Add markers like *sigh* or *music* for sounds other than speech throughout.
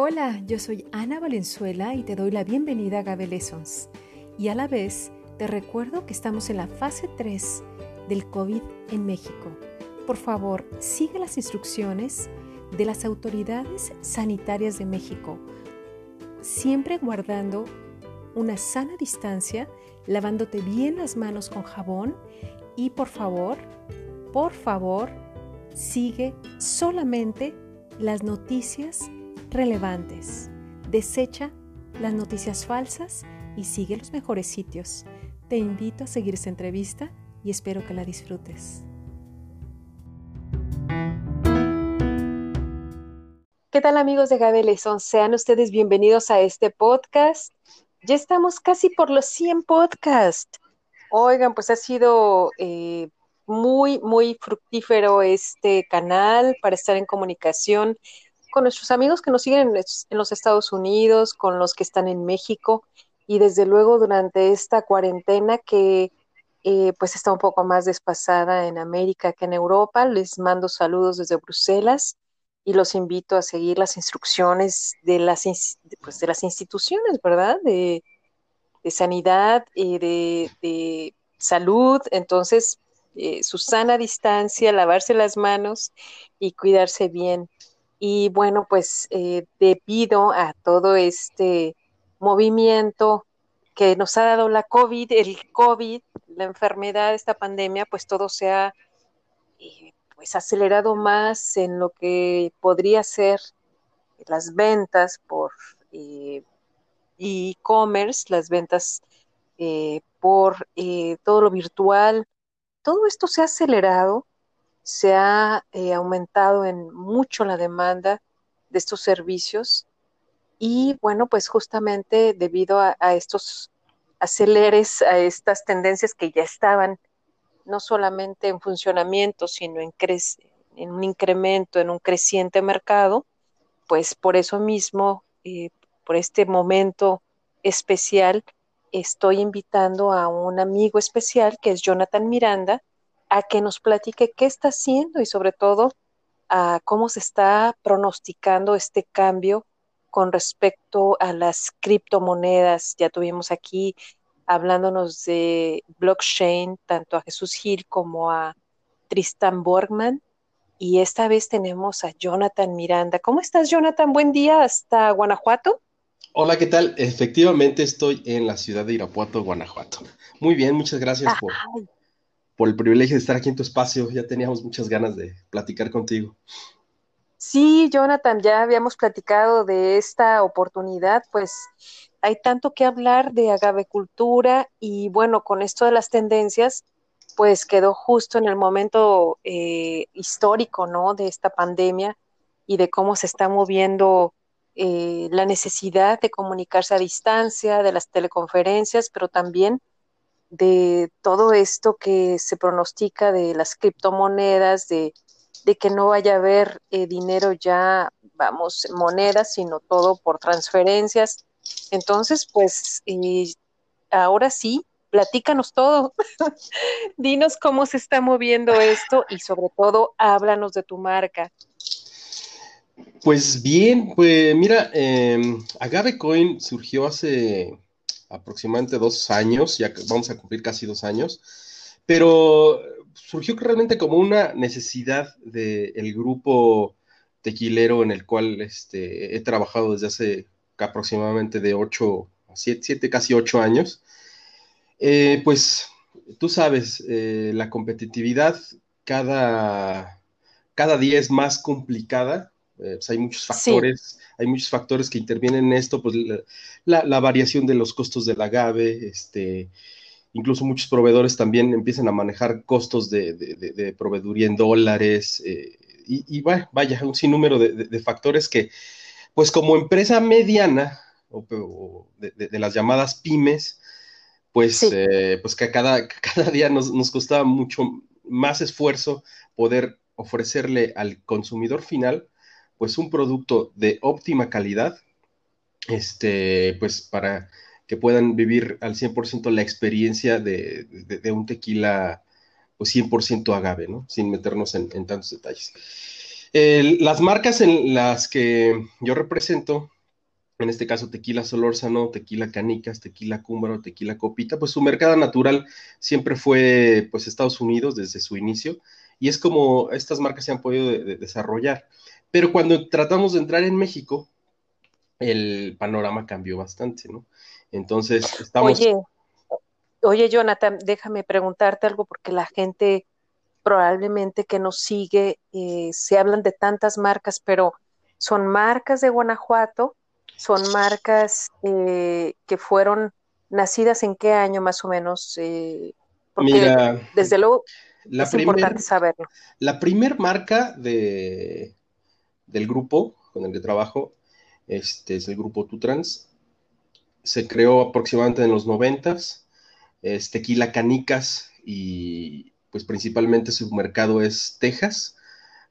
Hola, yo soy Ana Valenzuela y te doy la bienvenida a Gabe Lessons. Y a la vez te recuerdo que estamos en la fase 3 del COVID en México. Por favor, sigue las instrucciones de las autoridades sanitarias de México, siempre guardando una sana distancia, lavándote bien las manos con jabón y por favor, por favor, sigue solamente las noticias relevantes. Desecha las noticias falsas y sigue los mejores sitios. Te invito a seguir esta entrevista y espero que la disfrutes. ¿Qué tal amigos de Gabelezón? Sean ustedes bienvenidos a este podcast. Ya estamos casi por los 100 podcasts. Oigan, pues ha sido eh, muy, muy fructífero este canal para estar en comunicación con nuestros amigos que nos siguen en, los Estados Unidos, con los que están en México y desde luego durante esta cuarentena que eh, pues está un poco más despasada en América que en Europa. Les mando saludos desde Bruselas y los invito a seguir las instrucciones de las, pues, de las instituciones, ¿verdad? De, sanidad y de, salud. Entonces, eh, su sana distancia, lavarse las manos y cuidarse bien. Y bueno, pues eh, debido a todo este movimiento que nos ha dado la COVID, el COVID, la enfermedad, esta pandemia, pues todo se ha eh, pues acelerado más en lo que podría ser las ventas por eh, e-commerce, las ventas por todo lo virtual. Todo esto se ha acelerado se ha eh, aumentado en mucho la demanda de estos servicios y bueno, pues justamente debido a, estos aceleres, a estas tendencias que ya estaban no solamente en funcionamiento, sino en, en un incremento, en un creciente mercado, pues por eso mismo, eh, por este momento especial, estoy invitando a un amigo especial que es Jonathan Miranda, a que nos platique qué está haciendo y sobre todo a cómo se está pronosticando este cambio con respecto a las criptomonedas. Ya tuvimos aquí hablándonos de blockchain, tanto a Jesús Gil como a Tristan Borgman. Y esta vez tenemos a Jonathan Miranda. ¿Cómo estás, Jonathan? Buen día hasta Guanajuato. Hola, ¿qué tal? Efectivamente estoy en la ciudad de Irapuato, Guanajuato. Muy bien, muchas gracias por, por el privilegio de estar aquí en tu espacio. Ya teníamos muchas ganas de platicar contigo. Sí, Jonathan, ya habíamos platicado de esta oportunidad, pues hay tanto que hablar de agavecultura y bueno, con esto de las tendencias, pues quedó justo en el momento eh, histórico, ¿no? De esta pandemia y de cómo se está moviendo eh, la necesidad de comunicarse a distancia, de las teleconferencias, pero también de todo esto que se pronostica de las criptomonedas, de, que no vaya a haber eh, dinero ya, vamos, monedas, sino todo por transferencias. Entonces, pues, ahora sí, platícanos todo. *laughs* Dinos cómo se está moviendo esto y sobre todo, háblanos de tu marca. Pues bien, pues mira, eh, Agavecoin surgió hace aproximadamente dos años, ya vamos a cumplir casi dos años, pero surgió realmente como una necesidad del grupo tequilero en el cual este, he trabajado desde hace aproximadamente de ocho, siete, siete casi ocho años. Eh, pues tú sabes, eh, la competitividad cada, cada día es más complicada eh, pues, hay muchos factores, hay muchos factores que intervienen en esto, pues la, variación de los costos del agave, este, incluso muchos proveedores también empiezan a manejar costos de, proveeduría en dólares, eh, y, vaya, un sinnúmero de, factores que, pues como empresa mediana, o, de, las llamadas pymes, pues, eh, pues que cada, cada día nos, nos costaba mucho más esfuerzo poder ofrecerle al consumidor final pues un producto de óptima calidad, este, pues para que puedan vivir al 100% la experiencia de, un tequila pues 100% agave, ¿no? Sin meternos en, tantos detalles. las marcas en las que yo represento, en este caso Tequila Solórzano, Tequila Canicas, Tequila Cúmbaro, Tequila Copita, pues su mercado natural siempre fue pues Estados Unidos desde su inicio y es como estas marcas se han podido desarrollar. Pero cuando tratamos de entrar en México, el panorama cambió bastante, ¿no? Entonces, estamos... Oye, oye, Jonathan, déjame preguntarte algo porque la gente probablemente que nos sigue, eh, se hablan de tantas marcas, pero son marcas de Guanajuato, son marcas eh, que fueron nacidas en qué año más o menos, eh, porque desde luego es importante saberlo. La primer marca de, del grupo con el que trabajo este es el grupo Tutrans. Se creó aproximadamente en los noventas. Es tequila canicas y pues principalmente su mercado es Texas.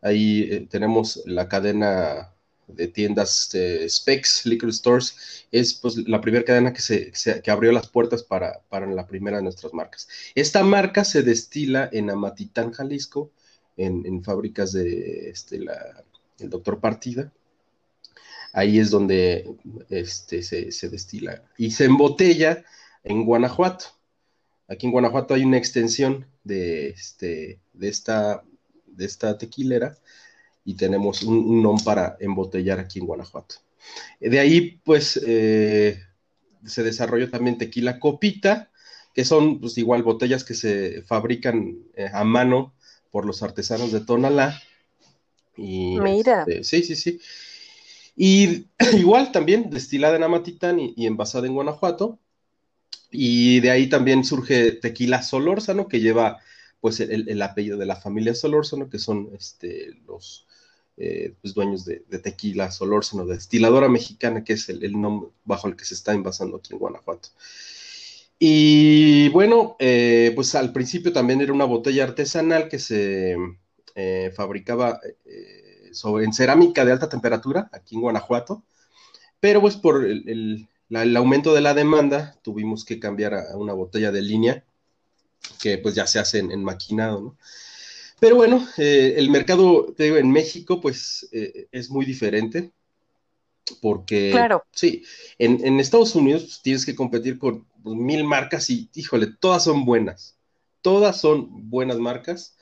Ahí eh, tenemos la cadena de tiendas de Specs Liquor Stores. Es pues la primera cadena que, se, que abrió las puertas para, para, la primera de nuestras marcas. Esta marca se destila en Amatitán, Jalisco, en, fábricas de este, la, el Doctor Partida ahí es donde este, se, destila. Y se embotella en Guanajuato. Aquí en Guanajuato hay una extensión de, este, de, esta, de esta tequilera y tenemos un, un para embotellar aquí en Guanajuato. De ahí, pues, eh, se desarrolló también tequila copita, que son, pues, igual botellas que se fabrican eh, a mano por los artesanos de Tonalá. Y, Mira. Este, sí, sí, sí. Y *clears throat* igual también destilada en Amatitán y, envasada en Guanajuato. Y de ahí también surge Tequila Solórzano, que lleva pues el, apellido de la familia Solórzano, que son este, los eh, pues, dueños de, Tequila Solórzano, de destiladora mexicana, que es el, nombre bajo el que se está envasando aquí en Guanajuato. Y bueno, eh, pues al principio también era una botella artesanal que se eh, fabricaba sobre, en cerámica de alta temperatura aquí en Guanajuato, pero pues por el, aumento de la demanda tuvimos que cambiar a, una botella de línea que pues ya se hace en, maquinado, ¿no? Pero bueno, eh, el mercado, te digo, en México pues eh, es muy diferente porque, claro. sí, en, Estados Unidos pues, tienes que competir con pues, mil marcas y, híjole, todas son buenas, todas son buenas marcas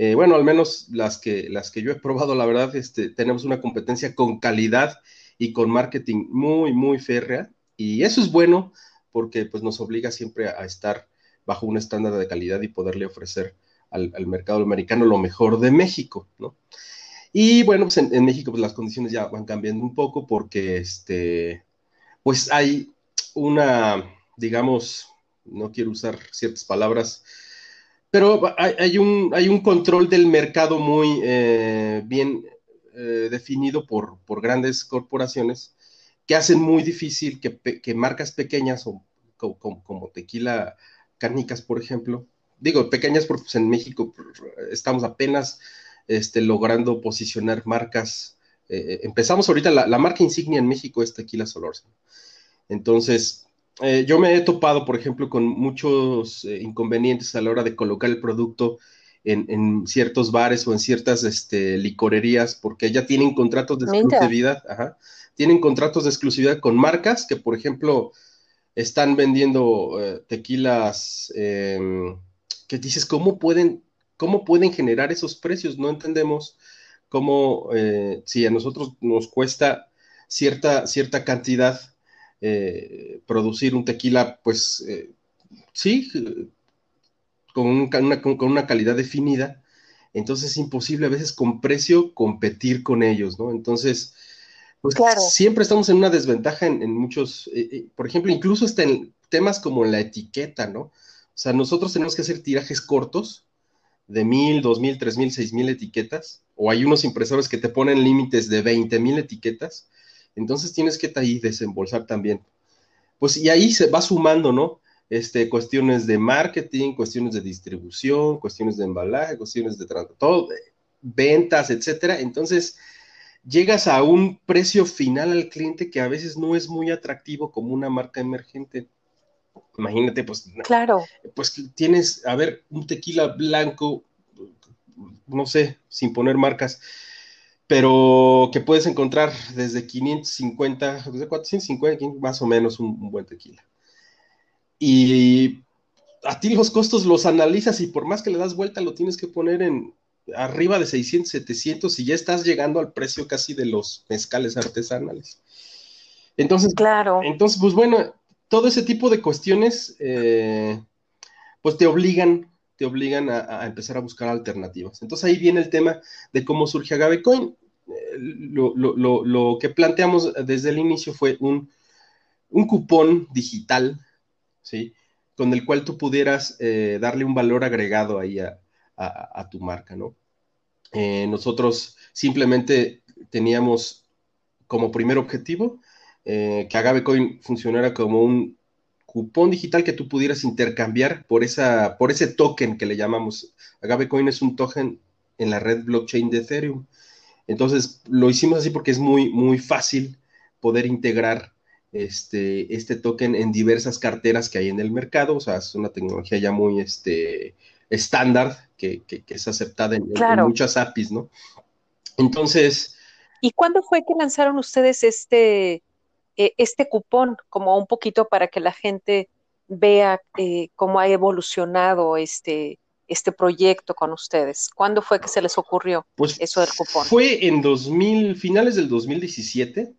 eh, bueno, al menos las que, las que yo he probado, la verdad, este, tenemos una competencia con calidad y con marketing muy, muy férrea. Y eso es bueno porque pues, nos obliga siempre a, estar bajo un estándar de calidad y poderle ofrecer al, mercado americano lo mejor de México, ¿no? Y bueno, pues en, México pues, las condiciones ya van cambiando un poco porque este, pues hay una, digamos, no quiero usar ciertas palabras, pero hay, un, hay un control del mercado muy eh, bien eh, definido por, grandes corporaciones que hacen muy difícil que, marcas pequeñas o, como, tequila cárnicas, por ejemplo, digo pequeñas porque pues, en México estamos apenas este, logrando posicionar marcas. Eh, empezamos ahorita, la, la, marca insignia en México es Tequila Solórzano. Entonces, eh, yo me he topado, por ejemplo, con muchos eh, inconvenientes a la hora de colocar el producto en, ciertos bares o en ciertas este, licorerías, porque ya tienen contratos de exclusividad, tienen contratos de exclusividad con marcas que, por ejemplo, están vendiendo eh, tequilas em, que dices, ¿cómo pueden, ¿cómo pueden generar esos precios? No entendemos cómo, si a nosotros nos cuesta cierta, cierta cantidad, eh, producir un tequila, pues eh, sí, con, una, con, una, calidad definida, entonces es imposible a veces con precio competir con ellos, ¿no? Entonces, pues siempre estamos en una desventaja en, muchos, eh, por ejemplo, incluso hasta en temas como la etiqueta, ¿no? O sea, nosotros tenemos que hacer tirajes cortos de mil, dos mil, tres mil, seis mil etiquetas, o hay unos impresores que te ponen límites de veinte mil etiquetas, entonces tienes que ahí desembolsar también. Pues y ahí se va sumando, ¿no? Este, cuestiones de marketing, cuestiones de distribución, cuestiones de embalaje, cuestiones de todo, ventas, etcétera. Entonces, llegas a un precio final al cliente que a veces no es muy atractivo como una marca emergente. Imagínate, pues, claro. Pues tienes, a ver, un tequila blanco, no sé, sin poner marcas, pero que puedes encontrar desde 550, desde 450, más o menos un, buen tequila. Y a ti los costos los analizas y por más que le das vuelta lo tienes que poner en arriba de 600, 700 y ya estás llegando al precio casi de los mezcales artesanales. Entonces, claro. entonces pues bueno, todo ese tipo de cuestiones, eh, pues te obligan, te obligan a, empezar a buscar alternativas. Entonces ahí viene el tema de cómo surge Agavecoin. Eh, lo, que planteamos desde el inicio fue un, cupón digital, ¿sí? Con el cual tú pudieras eh, darle un valor agregado ahí a, tu marca, ¿no? nosotros simplemente teníamos como primer objetivo eh, que Agavecoin funcionara como un cupón digital que tú pudieras intercambiar por, esa, por ese token que le llamamos. Agavecoin es un token en la red blockchain de Ethereum. Entonces lo hicimos así porque es muy, muy fácil poder integrar este, este token en diversas carteras que hay en el mercado. O sea, es una tecnología ya muy este, estándar que, es aceptada en, en, muchas APIs, ¿no? Entonces. ¿Y cuándo fue que lanzaron ustedes este, eh, este cupón como un poquito para que la gente vea eh, cómo ha evolucionado este, este proyecto con ustedes? ¿Cuándo fue que se les ocurrió pues eso del cupón? Fue en 2000, finales del 2017,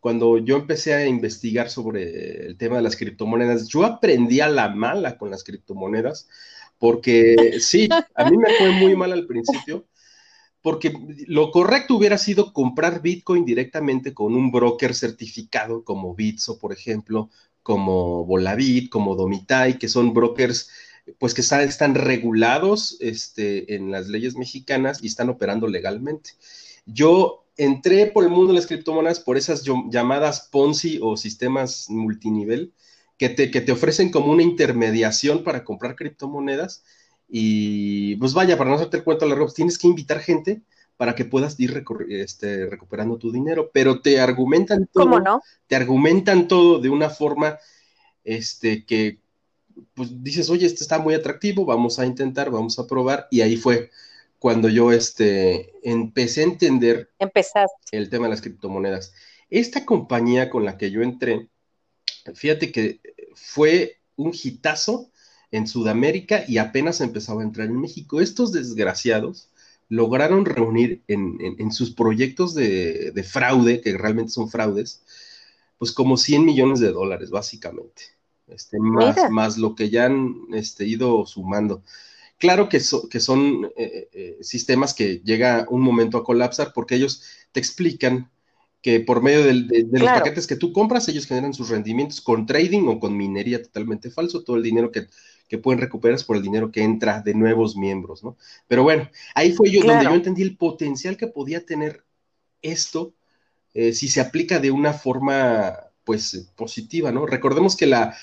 cuando yo empecé a investigar sobre el tema de las criptomonedas. Yo aprendí a la mala con las criptomonedas, porque sí, a mí me fue muy mal al principio porque lo correcto hubiera sido comprar Bitcoin directamente con un broker certificado como Bitso, por ejemplo, como Volavit, como Domitai, que son brokers pues que están, regulados este, en las leyes mexicanas y están operando legalmente. Yo entré por el mundo de las criptomonedas por esas llamadas Ponzi o sistemas multinivel que te, que te ofrecen como una intermediación para comprar criptomonedas y pues vaya, para no hacerte el cuento largo, pues tienes que invitar gente para que puedas ir este, recuperando tu dinero, pero te argumentan todo. ¿Cómo no? Te argumentan todo de una forma este, que pues dices, oye, esto está muy atractivo, vamos a intentar, vamos a probar, y ahí fue cuando yo este, empecé a entender el tema de las criptomonedas. Esta compañía con la que yo entré, fíjate que fue un hitazo en Sudamérica y apenas empezaba a entrar en México. Estos desgraciados lograron reunir en, sus proyectos de, fraude, que realmente son fraudes, pues como 100 millones de dólares, básicamente. Este, más, más lo que ya han este, ido sumando. Claro que, que son eh, eh, sistemas que llega un momento a colapsar porque ellos te explican que por medio de, los paquetes que tú compras, ellos generan sus rendimientos con trading o con minería totalmente falso, todo el dinero que, pueden recuperar es por el dinero que entra de nuevos miembros, ¿no? Pero bueno, ahí fue yo donde yo entendí el potencial que podía tener esto eh, si se aplica de una forma, pues, positiva, ¿no? Recordemos que la,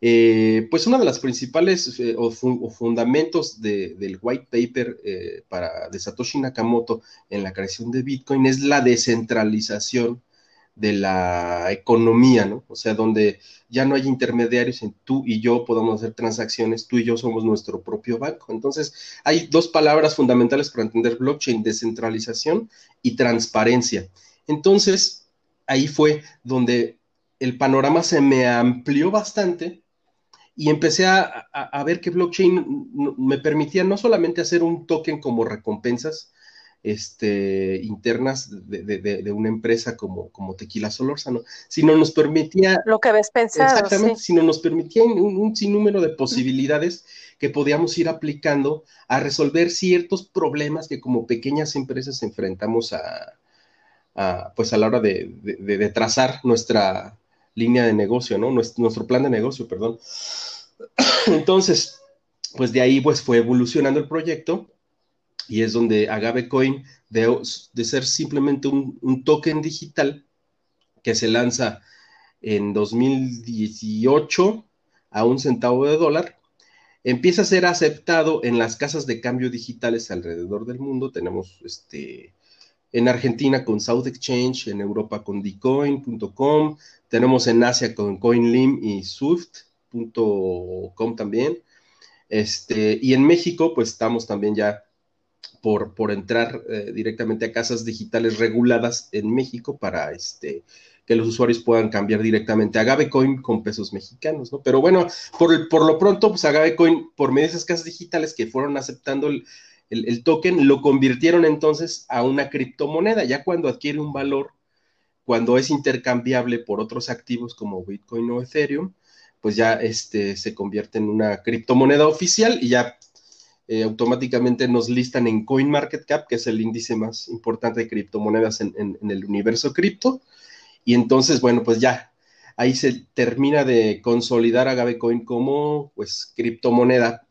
eh, pues una de las principales eh, o, fundamentos del white paper eh, para, de Satoshi Nakamoto en la creación de Bitcoin es la descentralización de la economía, ¿no? O sea, donde ya no hay intermediarios en tú y yo podamos hacer transacciones, tú y yo somos nuestro propio banco. Entonces, hay dos palabras fundamentales para entender blockchain, descentralización y transparencia. Entonces, ahí fue donde el panorama se me amplió bastante y empecé a, ver que blockchain me permitía no solamente hacer un token como recompensas este, internas de, una empresa como, como Tequila Solórzano, sino nos permitía... Lo que habías pensado. Exactamente, sino nos permitía un, sinnúmero de posibilidades que podíamos ir aplicando a resolver ciertos problemas que como pequeñas empresas enfrentamos a, pues a la hora de trazar nuestra línea de negocio, ¿no? Nuestro, plan de negocio, perdón. *clears throat* Entonces, pues de ahí pues fue evolucionando el proyecto y es donde Agavecoin, de, de ser simplemente un, token digital que se lanza en 2018 a un centavo de dólar, empieza a ser aceptado en las casas de cambio digitales alrededor del mundo. Tenemos este, en Argentina con South Exchange, en Europa con Dcoin.com, tenemos en Asia con CoinLim y Swift.com también. Este, y en México, pues estamos también ya por, entrar eh, directamente a casas digitales reguladas en México para este, que los usuarios puedan cambiar directamente a Gabecoin con pesos mexicanos, ¿no? Pero bueno, por, por lo pronto, pues Gabecoin, por medio de esas casas digitales que fueron aceptando el, el, token, lo convirtieron entonces a una criptomoneda, ya cuando adquiere un valor, cuando es intercambiable por otros activos como Bitcoin o Ethereum, pues ya este, se convierte en una criptomoneda oficial y ya eh, automáticamente nos listan en CoinMarketCap, que es el índice más importante de criptomonedas en, en el universo cripto. Y entonces, bueno, pues ya ahí se termina de consolidar a Gabecoin como pues criptomoneda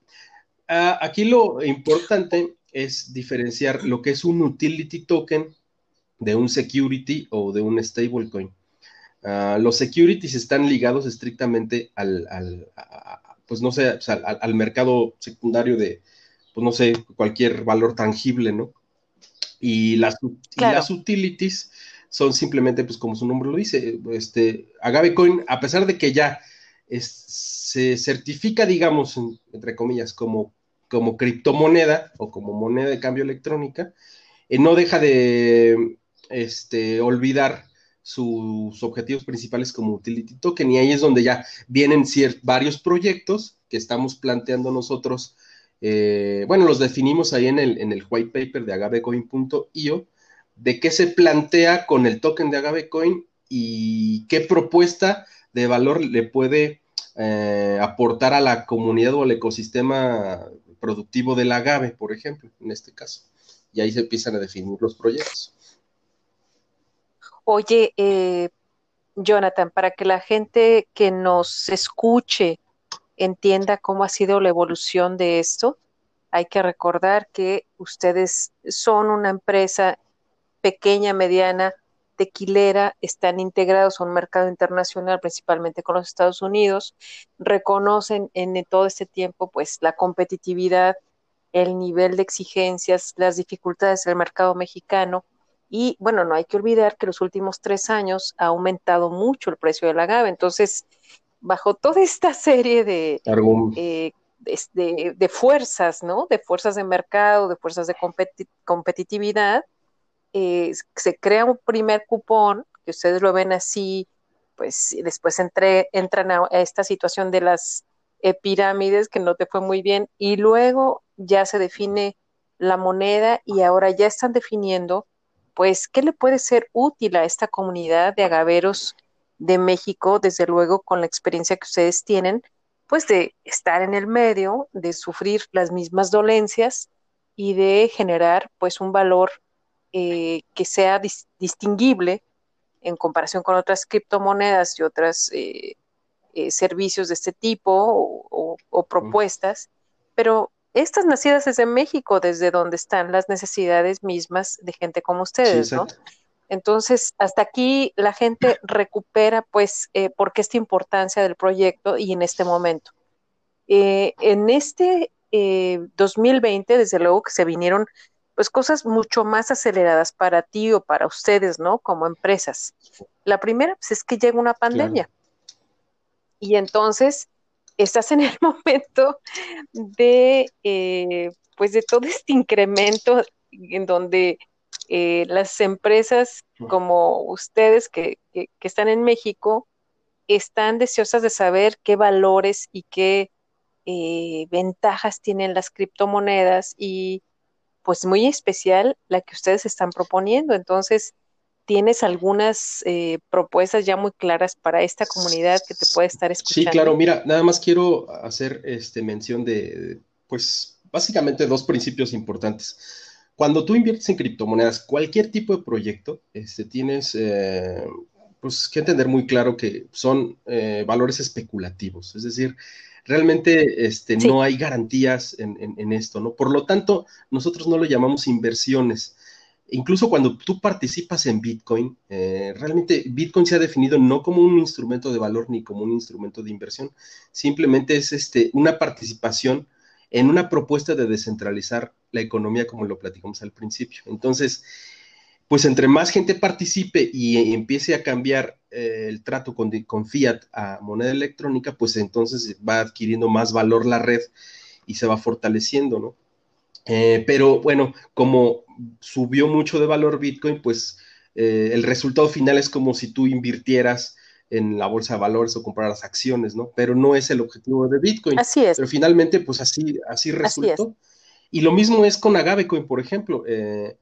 Ah, aquí lo importante es diferenciar lo que es un utility token de un security o de un stablecoin. Uh, los securities están ligados estrictamente al, pues no sé, al, mercado secundario de, pues no sé, cualquier valor tangible, ¿no? Y las, las utilities son simplemente, pues como su nombre lo dice, este, Agavecoin, a pesar de que ya se certifica, digamos, entre comillas, como como criptomoneda o como moneda de cambio electrónica, eh, no deja de este, olvidar sus objetivos principales como utility token y ahí es donde ya vienen varios proyectos que estamos planteando nosotros. Eh, bueno, los definimos ahí en el, white paper de agavecoin.io, de qué se plantea con el token de Agavecoin y qué propuesta de valor le puede eh, aportar a la comunidad o al ecosistema productivo del agave, por ejemplo, en este caso. Y ahí se empiezan a definir los proyectos. Oye, eh, Jonathan, para que la gente que nos escuche entienda cómo ha sido la evolución de esto, hay que recordar que ustedes son una empresa pequeña, mediana, tequilera, están integrados a un mercado internacional, principalmente con los Estados Unidos, reconocen en todo este tiempo pues la competitividad, el nivel de exigencias, las dificultades del mercado mexicano. Y bueno, no hay que olvidar que los últimos tres años ha aumentado mucho el precio del agave, entonces bajo toda esta serie de, eh, de, fuerzas, ¿no? De fuerzas de mercado, de fuerzas de competitividad, eh, se crea un primer cupón, que ustedes lo ven así, pues después entran a, esta situación de las eh, pirámides, que no te fue muy bien, y luego ya se define la moneda y ahora ya están definiendo, pues, qué le puede ser útil a esta comunidad de agaveros de México, desde luego con la experiencia que ustedes tienen, pues de estar en el medio, de sufrir las mismas dolencias y de generar pues un valor eh, que sea distinguible en comparación con otras criptomonedas y otros eh, eh, servicios de este tipo o, propuestas, pero estas nacidas desde México, desde donde están las necesidades mismas de gente como ustedes, ¿no? Entonces, hasta aquí la gente recupera, pues, por qué esta importancia del proyecto y en este momento. en este 2020, desde luego que se vinieron pues cosas mucho más aceleradas para ti o para ustedes, ¿no? Como empresas. La primera, pues es que llega una pandemia. Y entonces estás en el *laughs* momento de, eh, pues de todo este incremento en donde eh, las empresas como ustedes que, que, están en México están deseosas de saber qué valores y qué eh, ventajas tienen las criptomonedas y pues muy especial la que ustedes están proponiendo. Entonces, ¿tienes algunas eh, propuestas ya muy claras para esta comunidad que te puede estar escuchando? Sí, claro, mira, nada más quiero hacer este, mención de, pues, básicamente dos principios importantes. Cuando tú inviertes en criptomonedas, cualquier tipo de proyecto, este, tienes eh, pues, que entender muy claro que son eh, valores especulativos, es decir, realmente este, no hay garantías en, esto, ¿no? Por lo tanto, nosotros no lo llamamos inversiones. Incluso cuando tú participas en Bitcoin, eh, realmente Bitcoin se ha definido no como un instrumento de valor ni como un instrumento de inversión, simplemente es este, una participación en una propuesta de descentralizar la economía como lo platicamos al principio. Entonces, pues entre más gente participe y empiece a cambiar eh, el trato con, fiat a moneda electrónica, pues entonces va adquiriendo más valor la red y se va fortaleciendo, ¿no? Eh, pero bueno, como subió mucho de valor Bitcoin, pues eh, el resultado final es como si tú invirtieras en la bolsa de valores o compraras acciones, ¿no? Pero no es el objetivo de Bitcoin. Así es. Pero finalmente, pues así, así resultó. y lo mismo es con Agavecoin, por ejemplo. Eh,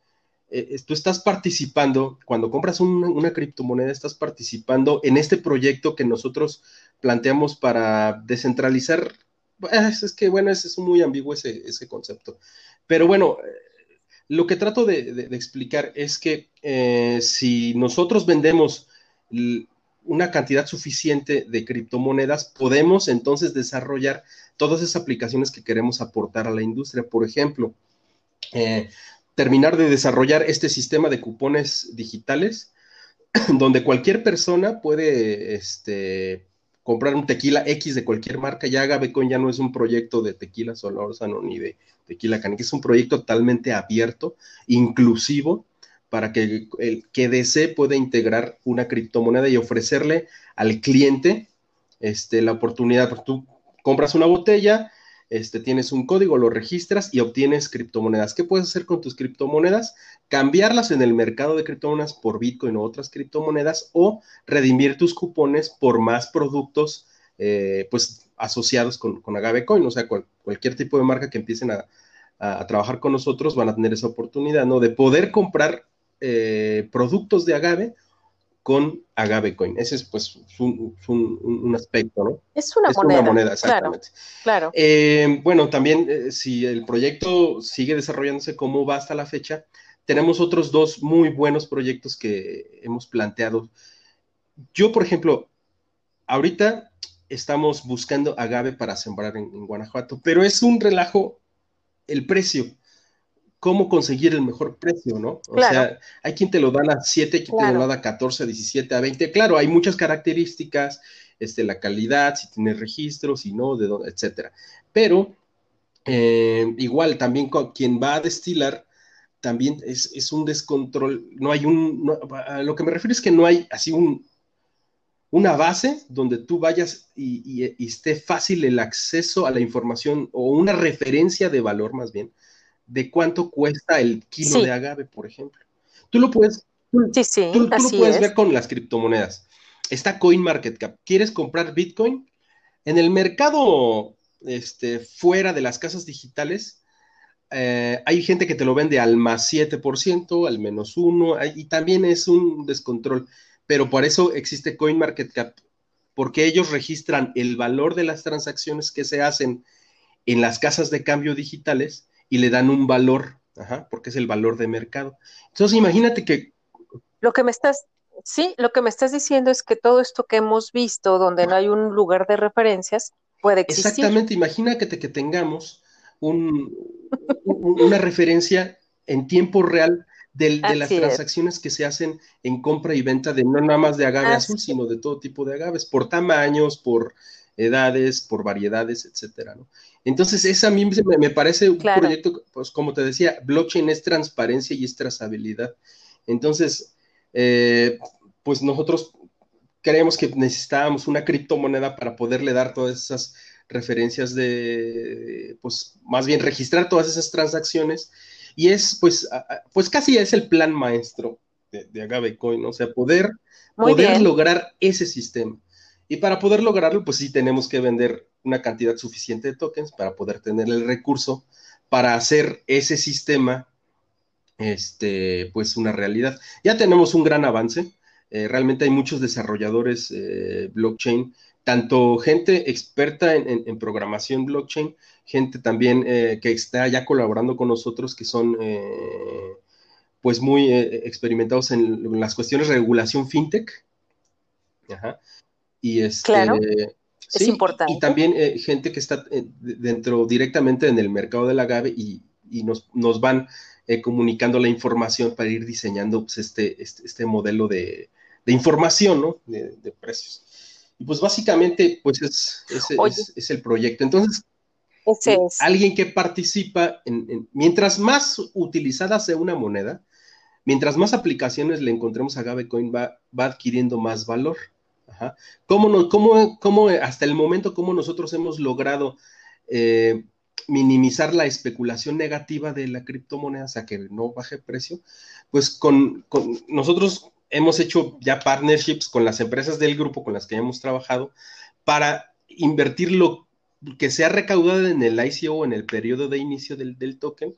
tú estás participando, cuando compras una criptomoneda, estás participando en este proyecto que nosotros planteamos para descentralizar. Es, que, bueno, es, es muy ambiguo ese, ese concepto. Pero bueno, eh, lo que trato de, explicar es que eh, si nosotros vendemos una cantidad suficiente de criptomonedas, podemos entonces desarrollar todas esas aplicaciones que queremos aportar a la industria. Por ejemplo, eh, terminar de desarrollar este sistema de cupones digitales *clears throat* donde cualquier persona puede este, comprar un tequila X de cualquier marca, ya Agavecoin ya no es un proyecto de tequila Solórzano ni de tequila Canica, es un proyecto totalmente abierto, inclusivo, para que el que desee pueda integrar una criptomoneda y ofrecerle al cliente este, la oportunidad. Tú compras una botella, este, tienes un código, lo registras y obtienes criptomonedas. ¿Qué puedes hacer con tus criptomonedas? Cambiarlas en el mercado de criptomonedas por Bitcoin o otras criptomonedas o redimir tus cupones por más productos eh, pues asociados con, con Agavecoin, o sea, cualquier tipo de marca que empiecen a, trabajar con nosotros van a tener esa oportunidad, ¿no? De poder comprar eh, productos de agave con agave coin. Ese es pues un, aspecto, ¿no? Es una moneda. Una moneda, exactamente. Claro. Eh, bueno, también eh, si el proyecto sigue desarrollándose como va hasta la fecha, tenemos otros dos muy buenos proyectos que hemos planteado. Yo, por ejemplo, ahorita estamos buscando agave para sembrar en Guanajuato, pero es un relajo el precio cómo conseguir el mejor precio, ¿no? O sea, hay quien te lo dan a 7, quien te lo da a 14, a 17, a 20. Claro, hay muchas características, este, la calidad, si tienes registro, si no, de dónde, etcétera. Pero eh, igual también con quien va a destilar, también es, un descontrol, no hay un, a lo que me refiero es que no hay así un, una base donde tú vayas y, y, esté fácil el acceso a la información o una referencia de valor más bien de cuánto cuesta el kilo de agave, por ejemplo. Tú lo puedes, sí, sí, tú, lo puedes ver con las criptomonedas. Está CoinMarketCap. ¿Quieres comprar Bitcoin? En el mercado este, fuera de las casas digitales, eh, hay gente que te lo vende al más 7%, al menos 1, y también es un descontrol. Pero por eso existe CoinMarketCap, porque ellos registran el valor de las transacciones que se hacen en las casas de cambio digitales y le dan un valor, porque es el valor de mercado. Entonces, imagínate que... Lo que me estás, sí, lo que me estás diciendo es que todo esto que hemos visto, donde no hay un lugar de referencias, puede existir. Exactamente, imagínate que tengamos un, una referencia en tiempo real de, las transacciones que se hacen en compra y venta de no nada más de agave azul, sino de todo tipo de agaves, por tamaños, por edades, por variedades, etcétera, ¿no? Entonces, esa a mí me, parece un proyecto, pues como te decía, blockchain es transparencia y es trazabilidad. Entonces, eh, pues nosotros creemos que necesitábamos una criptomoneda para poderle dar todas esas referencias de, pues más bien registrar todas esas transacciones y es, pues, pues casi es el plan maestro de, de Agave Coin, o sea, poder, poder lograr ese sistema. Y para poder lograrlo, pues sí tenemos que vender una cantidad suficiente de tokens para poder tener el recurso para hacer ese sistema, este, pues una realidad. Ya tenemos un gran avance. Eh, realmente hay muchos desarrolladores eh, blockchain, tanto gente experta en, programación blockchain, gente también eh, que está ya colaborando con nosotros, que son pues muy experimentados en, las cuestiones de regulación fintech. Ajá. Y este, claro, es importante. Y también eh, gente que está eh, dentro directamente en el mercado del agave y, y nos, nos, van eh, comunicando la información para ir diseñando pues, este, este, este, modelo de, de, información, ¿no? De, precios. Y pues básicamente, pues es, es, es, el proyecto. Entonces, alguien que participa, en, mientras más utilizada sea una moneda, mientras más aplicaciones le encontremos a Agavecoin, va, va adquiriendo más valor. ¿Cómo, hasta el momento, cómo nosotros hemos logrado eh, minimizar la especulación negativa de la criptomoneda, o sea, que no baje precio, pues nosotros hemos hecho ya partnerships con las empresas del grupo con las que hemos trabajado para invertir lo que sea recaudado en el ICO, en el periodo de inicio del, token,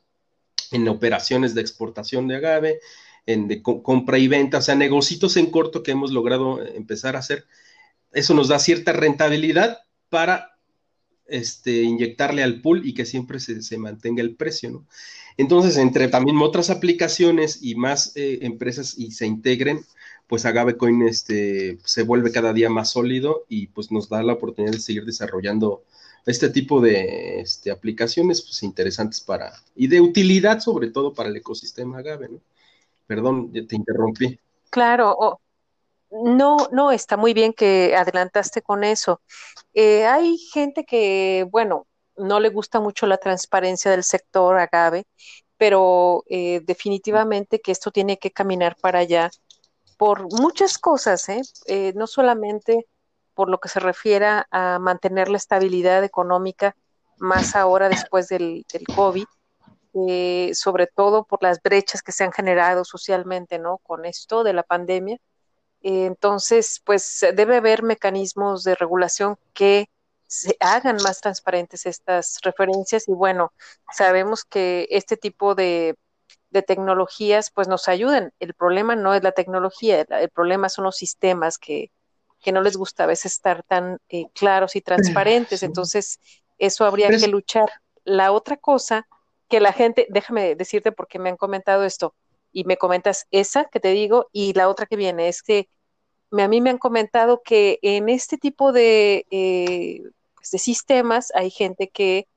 en operaciones de exportación de agave, en de compra y venta, o sea, negocios en corto que hemos logrado empezar a hacer. Eso nos da cierta rentabilidad para este, inyectarle al pool y que siempre se, mantenga el precio, ¿no? Entonces, entre también otras aplicaciones y más eh, empresas y se integren, pues Agavecoin este, se vuelve cada día más sólido y pues nos da la oportunidad de seguir desarrollando este tipo de este, aplicaciones pues, interesantes para, y de utilidad sobre todo para el ecosistema Agave, ¿no? Perdón, te interrumpí. Claro, no, no, está muy bien que adelantaste con eso. Eh, hay gente que, bueno, no le gusta mucho la transparencia del sector agave, pero eh, definitivamente que esto tiene que caminar para allá por muchas cosas, ¿eh? ¿eh? no solamente por lo que se refiere a mantener la estabilidad económica, más ahora después del COVID, sobre todo por las brechas que se han generado socialmente, ¿no? Con esto de la pandemia, entonces, pues debe haber mecanismos de regulación que se hagan más transparentes estas referencias y bueno, sabemos que este tipo de, tecnologías pues nos ayudan. El problema no es la tecnología, el, problema son los sistemas que, que, no les gusta a veces estar tan eh, claros y transparentes. Entonces, eso habría que luchar. La otra cosa que la gente, déjame decirte porque me han comentado esto, y me comentas esa que te digo y la otra que viene es que a mí me han comentado que en este tipo de, eh, pues, de sistemas hay gente que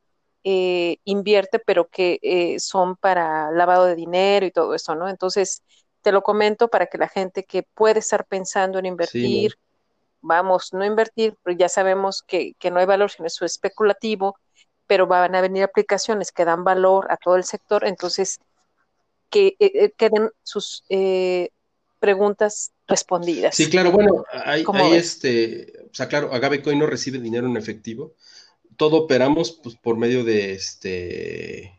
eh, invierte pero que eh, son para lavado de dinero y todo eso, ¿no? Entonces, te lo comento para que la gente que puede estar pensando en invertir, vamos, no invertir, pero ya sabemos que, que no hay valor, sino es especulativo, pero van a venir aplicaciones que dan valor a todo el sector, entonces que eh, eh, queden sus eh, preguntas respondidas. Sí, claro, bueno, hay, este, o sea, claro, Agavecoin no recibe dinero en efectivo. Todo operamos pues, por medio de este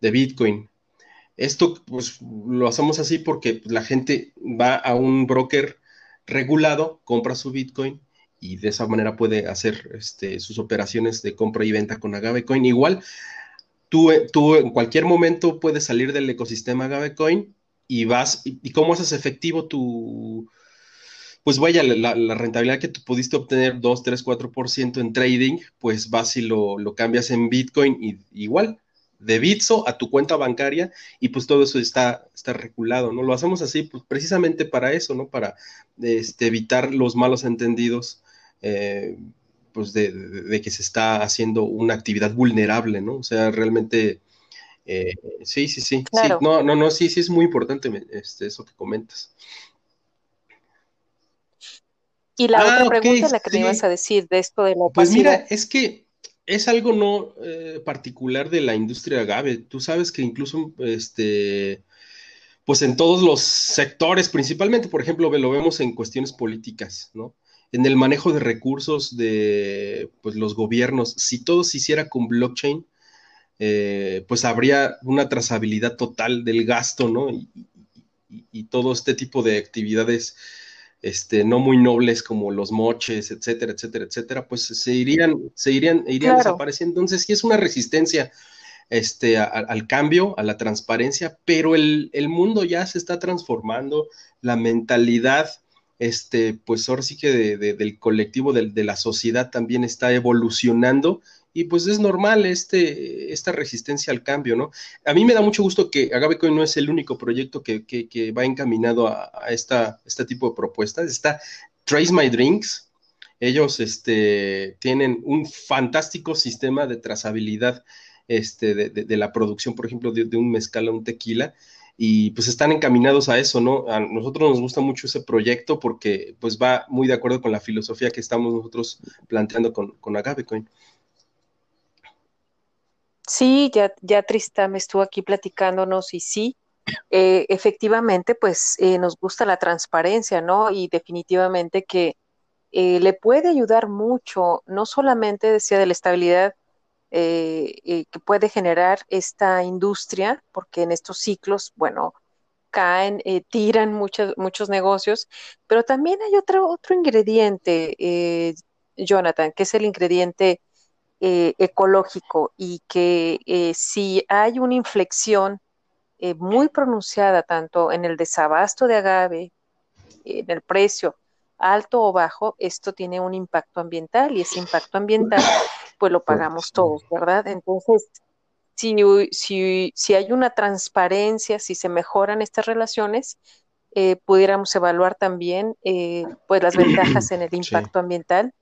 de Bitcoin. Esto pues lo hacemos así porque la gente va a un broker regulado, compra su Bitcoin y de esa manera puede hacer este, sus operaciones de compra y venta con Agavecoin. Igual, tú, tú en cualquier momento puedes salir del ecosistema Agavecoin y vas, y, cómo haces efectivo tu, pues vaya, la, rentabilidad que tú pudiste obtener 2, 3, 4% en trading, pues vas y lo, cambias en Bitcoin y, igual, de Bitso a tu cuenta bancaria y pues todo eso está, está regulado, ¿no? Lo hacemos así pues, precisamente para eso, ¿no? Para este, evitar los malos entendidos. Eh, pues de, que se está haciendo una actividad vulnerable, ¿no? O sea, realmente, eh, sí, sí, sí, sí, no, no, no, sí, sí es muy importante este, eso que comentas. Y la otra ah, pregunta, la que me ibas a decir de esto de la Pues mira, es que es algo no eh, particular de la industria agave. Tú sabes que incluso, este, pues en todos los sectores, principalmente, por ejemplo, lo vemos en cuestiones políticas, ¿no? En el manejo de recursos de pues, los gobiernos, si todo se hiciera con blockchain, eh, pues habría una trazabilidad total del gasto, ¿no? Y, todo este tipo de actividades este, no muy nobles como los moches, etcétera, etcétera, etcétera, pues se irían, se irían, irían desapareciendo. Entonces, sí es una resistencia este, al cambio, a la transparencia, pero el, el, mundo ya se está transformando, la mentalidad este, pues ahora sí que del colectivo, de, la sociedad también está evolucionando y pues es normal este, esta resistencia al cambio, ¿no? A mí me da mucho gusto que Agavecoin no es el único proyecto que, va encaminado a, esta, este tipo de propuestas. Está Trace My Drinks. Ellos este, tienen un fantástico sistema de trazabilidad este, de, la producción, por ejemplo, de, de un mezcal a un tequila y pues están encaminados a eso, ¿no? A nosotros nos gusta mucho ese proyecto porque pues va muy de acuerdo con la filosofía que estamos nosotros planteando con, con Agavecoin. Sí, ya, ya Trista me estuvo aquí platicándonos y sí, eh, efectivamente, pues eh, nos gusta la transparencia, ¿no? Y definitivamente que eh, le puede ayudar mucho, no solamente decía de la estabilidad que puede generar esta industria, porque en estos ciclos, bueno, caen, tiran muchos, muchos negocios, pero también hay otro, otro ingrediente, Jonathan, que es el ingrediente ecológico y que si hay una inflexión muy pronunciada tanto en el desabasto de agave, en el precio, alto o bajo, esto tiene un impacto ambiental y ese impacto ambiental *clears throat* pues lo pagamos todos, ¿verdad? Entonces, si, si, si hay una transparencia, si se mejoran estas relaciones, eh, pudiéramos evaluar también eh, pues las ventajas en el *clears throat* impacto ambiental.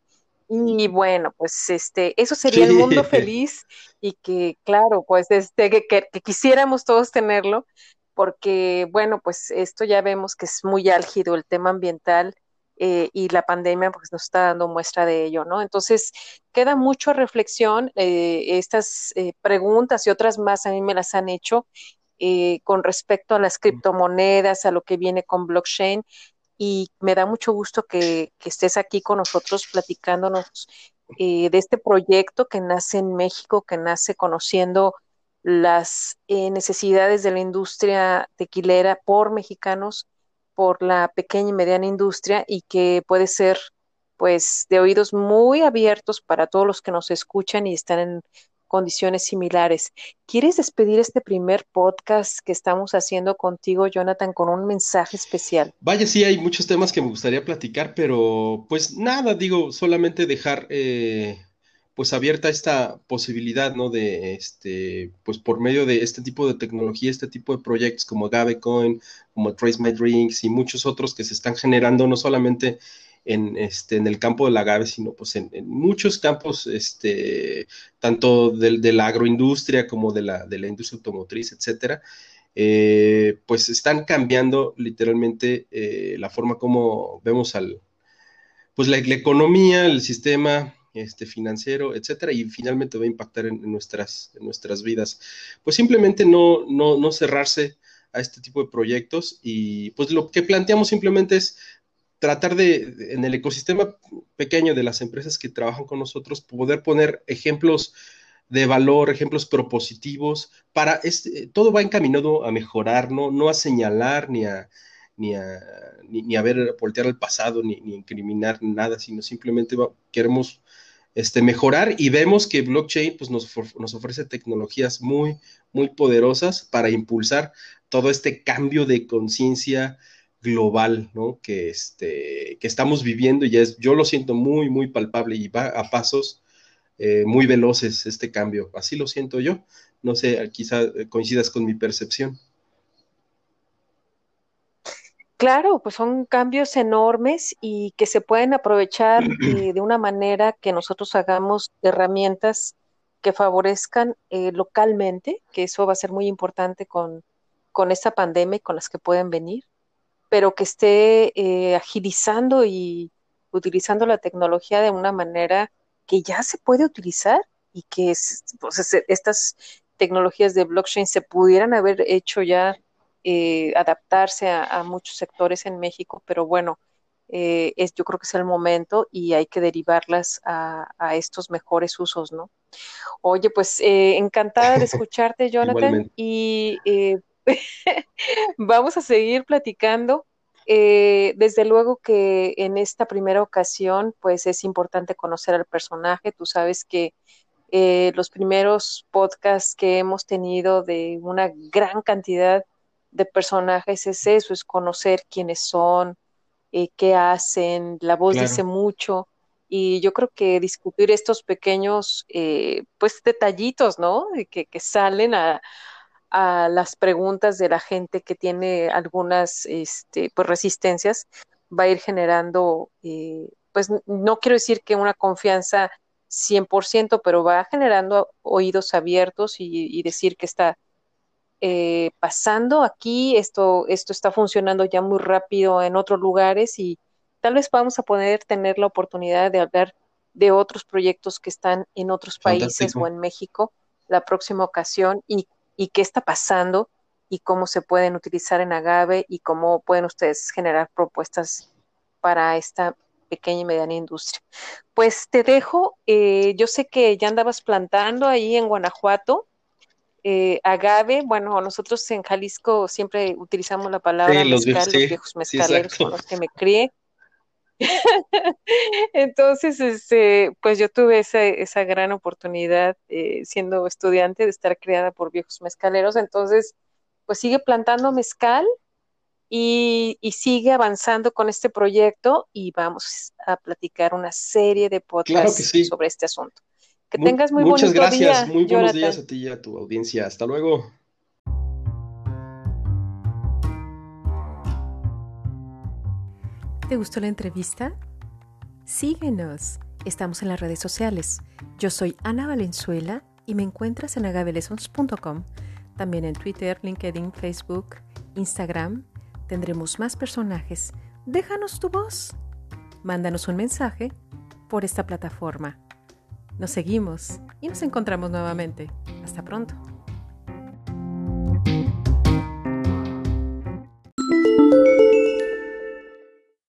Y bueno, pues este, eso sería el mundo *laughs* feliz y que, claro, pues este, que, que quisiéramos todos tenerlo, porque bueno, pues esto ya vemos que es muy álgido el tema ambiental eh, y la pandemia pues nos está dando muestra de ello, ¿no? Entonces, queda mucho a reflexión. Eh, estas eh, preguntas y otras más a mí me las han hecho con respecto a las criptomonedas, a lo que viene con blockchain y me da mucho gusto que, que estés aquí con nosotros platicándonos de este proyecto que nace en México, que nace conociendo las necesidades de la industria tequilera por mexicanos por la pequeña y mediana industria y que puede ser pues de oídos muy abiertos para todos los que nos escuchan y están en condiciones similares. ¿Quieres despedir este primer podcast que estamos haciendo contigo, Jonathan, con un mensaje especial? Vaya, sí, hay muchos temas que me gustaría platicar, pero pues nada, digo, solamente dejar eh, pues abierta esta posibilidad, ¿no? De, este, pues por medio de este tipo de tecnología, este tipo de proyectos como Gabecoin, como Trace My Drinks y muchos otros que se están generando no solamente en, este, en el campo del agave, sino pues en, muchos campos, este, tanto de, la agroindustria como de la, de la industria automotriz, etcétera, eh, pues están cambiando literalmente eh, la forma como vemos al, pues la economía, el sistema, este, financiero, etcétera, y finalmente va a impactar en, nuestras, en nuestras vidas. Pues simplemente no, no, no cerrarse a este tipo de proyectos y pues lo que planteamos simplemente es tratar de, en el ecosistema pequeño de las empresas que trabajan con nosotros, poder poner ejemplos de valor, ejemplos propositivos, para este, todo va encaminado a mejorar, no, no a señalar ni a, ni a, ni, a ver, voltear al pasado, ni, ni incriminar nada, sino simplemente queremos este, mejorar y vemos que blockchain pues, nos, nos, ofrece tecnologías muy, muy poderosas para impulsar todo este cambio de conciencia global, ¿no? Que, este, que estamos viviendo y ya es, yo lo siento muy, muy palpable y va a pasos eh, muy veloces este cambio. Así lo siento yo. No sé, quizá coincidas con mi percepción. Claro, pues son cambios enormes y que se pueden aprovechar *clears throat* eh, de una manera que nosotros hagamos herramientas que favorezcan eh, localmente, que eso va a ser muy importante con, con esta pandemia y con las que pueden venir, pero que esté eh, agilizando y utilizando la tecnología de una manera que ya se puede utilizar y que pues, estas tecnologías de blockchain se pudieran haber hecho ya eh, adaptarse a, muchos sectores en México, pero bueno, eh, es, yo creo que es el momento y hay que derivarlas a, estos mejores usos, ¿no? Oye, pues eh, encantada de *laughs* escucharte, Jonathan, y *laughs* vamos a seguir platicando. desde luego que en esta primera ocasión, pues es importante conocer al personaje. Tú sabes que los primeros podcasts que hemos tenido de una gran cantidad de personajes es eso, es conocer quiénes son, eh, qué hacen, la voz dice mucho y yo creo que discutir estos pequeños eh, pues detallitos, ¿no? Que, que salen a, a, las preguntas de la gente que tiene algunas este, pues resistencias, va a ir generando, eh, pues no quiero decir que una confianza 100%, pero va generando oídos abiertos y, y decir que está eh, pasando aquí, esto, esto está funcionando ya muy rápido en otros lugares y tal vez vamos a poder tener la oportunidad de hablar de otros proyectos que están en otros países o en México la próxima ocasión y, y qué está pasando y cómo se pueden utilizar en Agave y cómo pueden ustedes generar propuestas para esta pequeña y mediana industria. Pues te dejo, eh, yo sé que ya andabas plantando ahí en Guanajuato, eh, agave, bueno, nosotros en Jalisco siempre utilizamos la palabra Sí, mezcal, viejos, los sí, viejos sí, mezcaleros con exacto. los que me crié. *laughs* Entonces, este, pues yo tuve esa, esa gran oportunidad eh, siendo estudiante de estar criada por viejos mezcaleros. Entonces, pues sigue plantando mezcal y, y sigue avanzando con este proyecto y vamos a platicar una serie de Claro podcasts sí. sobre este asunto. Que Mu- tengas muy muchas bonito gracias. día, Muy buenos días a ti y a tu audiencia. Hasta luego. ¿Te gustó la entrevista? Síguenos. Estamos en las redes sociales. Yo soy Ana Valenzuela y me encuentras en agabelessons.com. También en Twitter, LinkedIn, Facebook, Instagram. Tendremos más personajes. Déjanos tu voz. Mándanos un mensaje por esta plataforma. Nos seguimos y nos encontramos nuevamente. Hasta pronto.